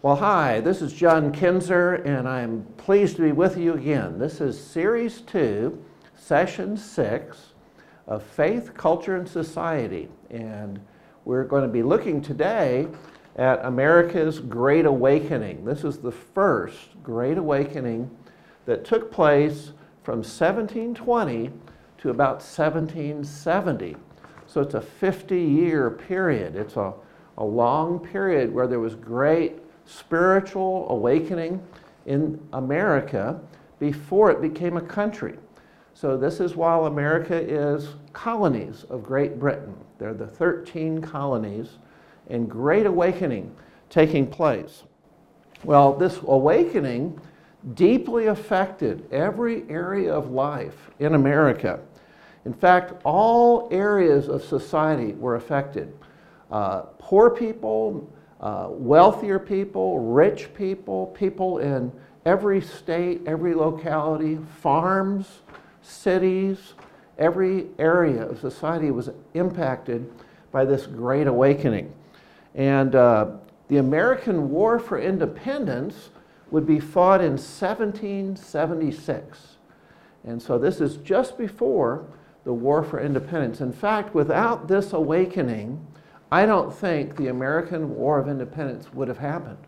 Well, hi, this is John Kinzer, and I'm pleased to be with you again. This is Series 2, Session 6 of Faith, Culture, and Society. And we're going to be looking today at America's Great Awakening. This is the first Great Awakening that took place from 1720 to about 1770. So it's a 50 year period. It's a, a long period where there was great spiritual awakening in America before it became a country. So, this is while America is colonies of Great Britain. They're the 13 colonies, and great awakening taking place. Well, this awakening deeply affected every area of life in America. In fact, all areas of society were affected. Uh, poor people, uh, wealthier people, rich people, people in every state, every locality, farms, cities, every area of society was impacted by this great awakening. And uh, the American War for Independence would be fought in 1776. And so this is just before the War for Independence. In fact, without this awakening, I don't think the American War of Independence would have happened.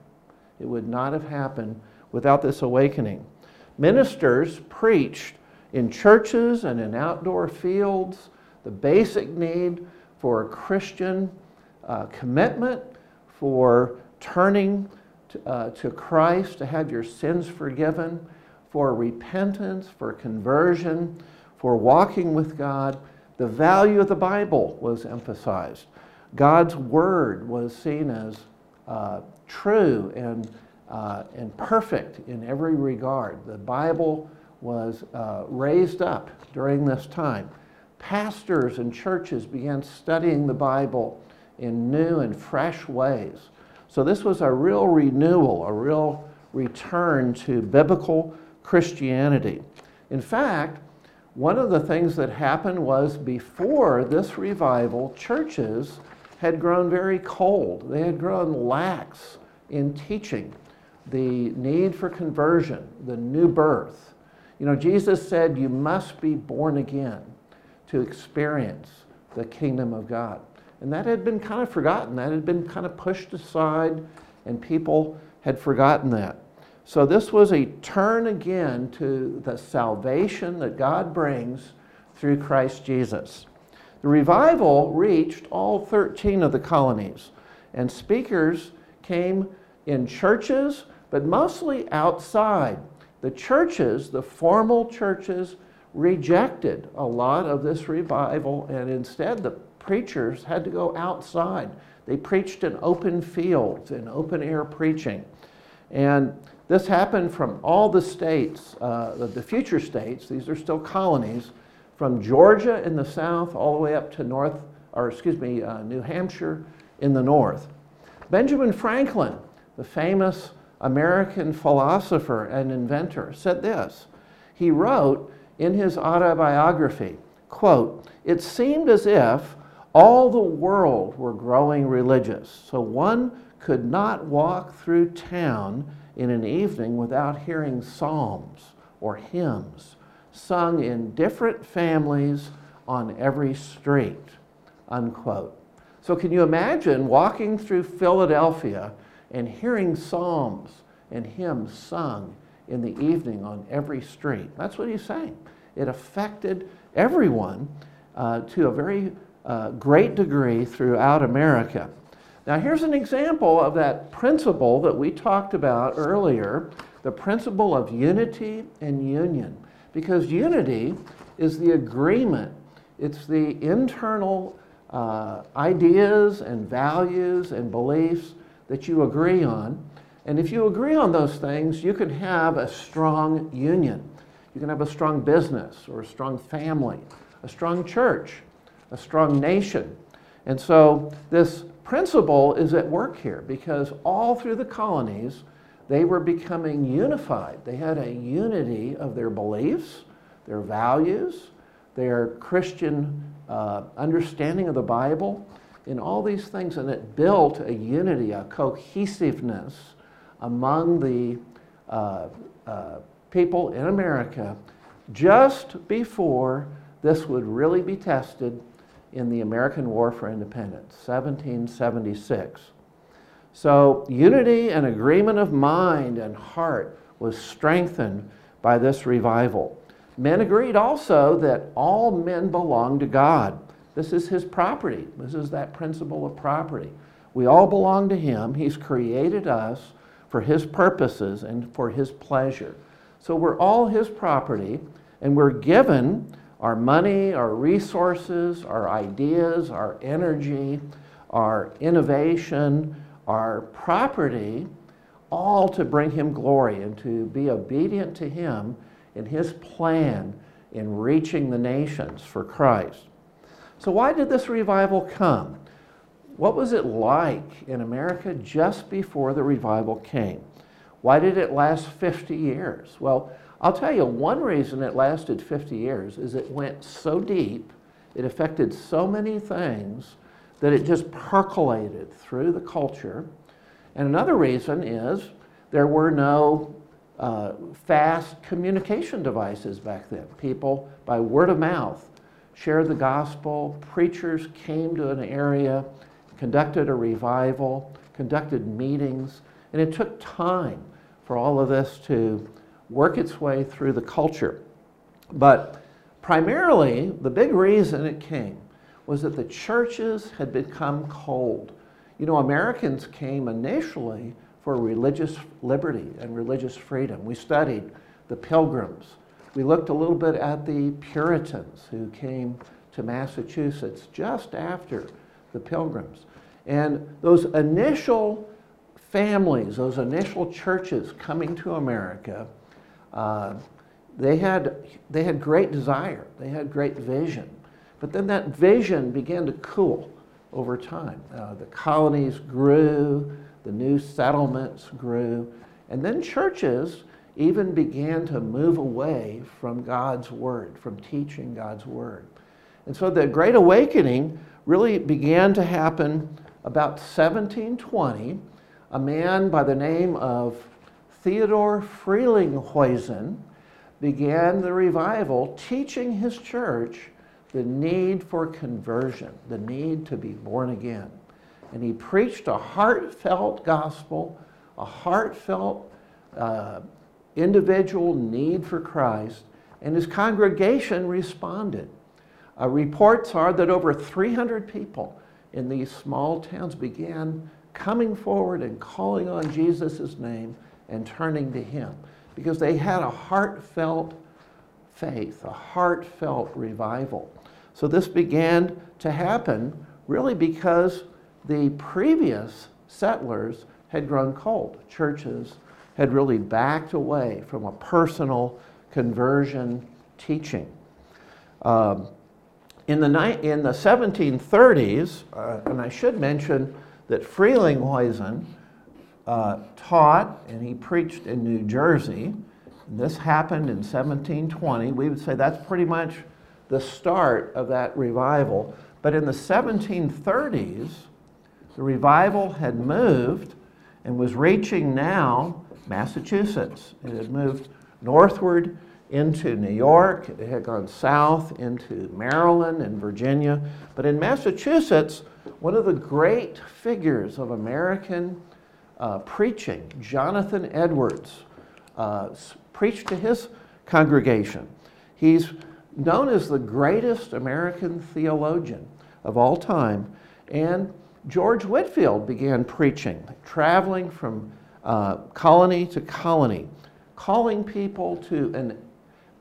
It would not have happened without this awakening. Ministers preached in churches and in outdoor fields the basic need for a Christian uh, commitment, for turning to, uh, to Christ, to have your sins forgiven, for repentance, for conversion, for walking with God. The value of the Bible was emphasized. God's word was seen as uh, true and, uh, and perfect in every regard. The Bible was uh, raised up during this time. Pastors and churches began studying the Bible in new and fresh ways. So, this was a real renewal, a real return to biblical Christianity. In fact, one of the things that happened was before this revival, churches had grown very cold. They had grown lax in teaching the need for conversion, the new birth. You know, Jesus said you must be born again to experience the kingdom of God. And that had been kind of forgotten. That had been kind of pushed aside, and people had forgotten that. So, this was a turn again to the salvation that God brings through Christ Jesus. The revival reached all 13 of the colonies, and speakers came in churches, but mostly outside. The churches, the formal churches, rejected a lot of this revival, and instead the preachers had to go outside. They preached in open fields, in open air preaching. And this happened from all the states, uh, the future states, these are still colonies, from Georgia in the south all the way up to North, or excuse me, uh, New Hampshire in the north. Benjamin Franklin, the famous American philosopher and inventor, said this. He wrote in his autobiography, quote, it seemed as if all the world were growing religious, so one could not walk through town in an evening without hearing psalms or hymns sung in different families on every street, unquote. So, can you imagine walking through Philadelphia and hearing psalms and hymns sung in the evening on every street? That's what he's saying. It affected everyone uh, to a very uh, great degree throughout America. Now, here's an example of that principle that we talked about earlier the principle of unity and union. Because unity is the agreement, it's the internal uh, ideas and values and beliefs that you agree on. And if you agree on those things, you can have a strong union. You can have a strong business or a strong family, a strong church, a strong nation. And so this principle is at work here because all through the colonies, they were becoming unified. They had a unity of their beliefs, their values, their Christian uh, understanding of the Bible, in all these things. And it built a unity, a cohesiveness among the uh, uh, people in America just before this would really be tested in the American War for Independence, 1776. So, unity and agreement of mind and heart was strengthened by this revival. Men agreed also that all men belong to God. This is his property. This is that principle of property. We all belong to him. He's created us for his purposes and for his pleasure. So we're all his property, and we're given our money, our resources, our ideas, our energy, our innovation, our property, all to bring him glory and to be obedient to him in his plan in reaching the nations for Christ. So, why did this revival come? What was it like in America just before the revival came? Why did it last 50 years? Well, I'll tell you, one reason it lasted 50 years is it went so deep, it affected so many things that it just percolated through the culture. And another reason is there were no uh, fast communication devices back then. People, by word of mouth, shared the gospel. Preachers came to an area, conducted a revival, conducted meetings, and it took time for all of this to work its way through the culture. But primarily, the big reason it came was that the churches had become cold. You know, Americans came initially for religious liberty and religious freedom. We studied the Pilgrims. We looked a little bit at the Puritans who came to Massachusetts just after the Pilgrims. And those initial families, those initial churches coming to America, uh, they, had, they had great desire, they had great vision. But then that vision began to cool over time. Uh, the colonies grew, the new settlements grew, and then churches even began to move away from God's Word, from teaching God's Word. And so the Great Awakening really began to happen about 1720. A man by the name of Theodore Frelinghuysen began the revival, teaching his church the need for conversion, the need to be born again and he preached a heartfelt gospel, a heartfelt uh, individual need for Christ, and his congregation responded. Uh, reports are that over 300 people in these small towns began coming forward and calling on Jesus' name and turning to him because they had a heartfelt faith, a heartfelt revival. So this began to happen really because the previous settlers had grown cold. Churches had really backed away from a personal conversion teaching. Um, in, the ni- in the 1730s, uh, and I should mention that Frelinghuysen uh, taught and he preached in New Jersey. This happened in 1720. We would say that's pretty much the start of that revival. But in the 1730s, the revival had moved and was reaching now Massachusetts. It had moved northward into New York, it had gone south into Maryland and Virginia. But in Massachusetts, one of the great figures of American uh, preaching, Jonathan Edwards, uh, preached to his congregation. He's known as the greatest American theologian of all time, and George Whitefield began preaching, traveling from uh, colony to colony, calling people to an,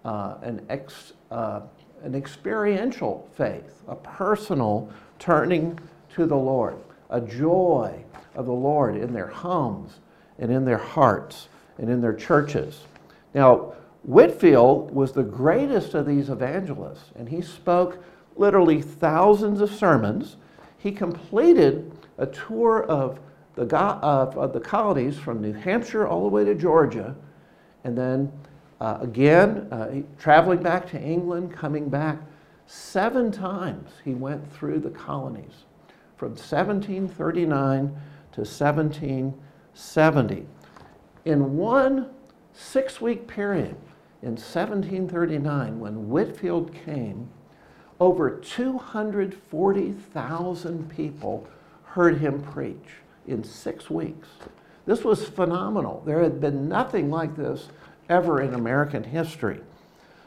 uh, an, ex, uh, an experiential faith, a personal turning to the Lord, a joy of the Lord in their homes and in their hearts and in their churches. Now, Whitefield was the greatest of these evangelists, and he spoke literally thousands of sermons he completed a tour of the, of, of the colonies from New Hampshire all the way to Georgia, and then uh, again, uh, traveling back to England, coming back. Seven times he went through the colonies from 1739 to 1770. In one six week period in 1739, when Whitefield came, over 240,000 people heard him preach in six weeks. This was phenomenal. There had been nothing like this ever in American history.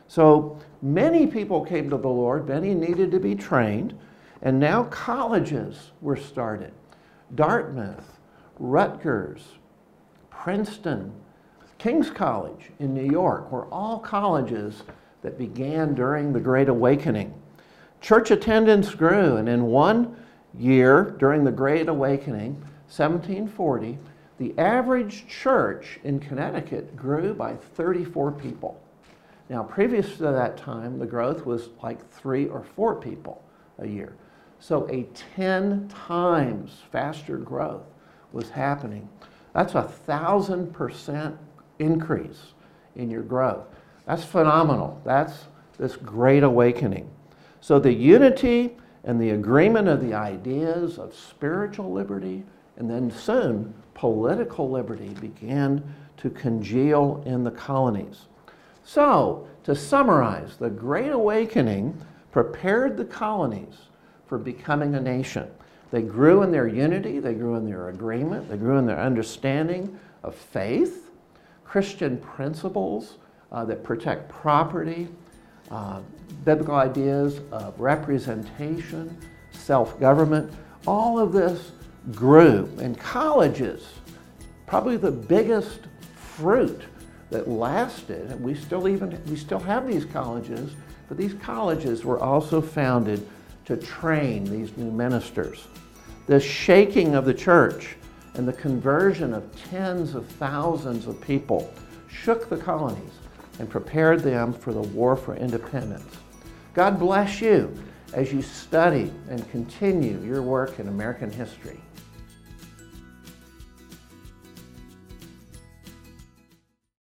So many people came to the Lord, many needed to be trained, and now colleges were started. Dartmouth, Rutgers, Princeton, King's College in New York were all colleges that began during the Great Awakening. Church attendance grew, and in one year during the Great Awakening, 1740, the average church in Connecticut grew by 34 people. Now, previous to that time, the growth was like three or four people a year. So, a 10 times faster growth was happening. That's a thousand percent increase in your growth. That's phenomenal. That's this great awakening. So the unity and the agreement of the ideas of spiritual liberty and then soon political liberty began to congeal in the colonies. So, to summarize, the Great Awakening prepared the colonies for becoming a nation. They grew in their unity, they grew in their agreement, they grew in their understanding of faith, Christian principles uh, that protect property, uh, biblical ideas of representation, self government. All of this grew. And colleges, probably the biggest fruit that lasted, and we still even we still have these colleges, but these colleges were also founded to train these new ministers. The shaking of the church and the conversion of tens of thousands of people shook the colonies and prepared them for the war for independence. God bless you as you study and continue your work in American history.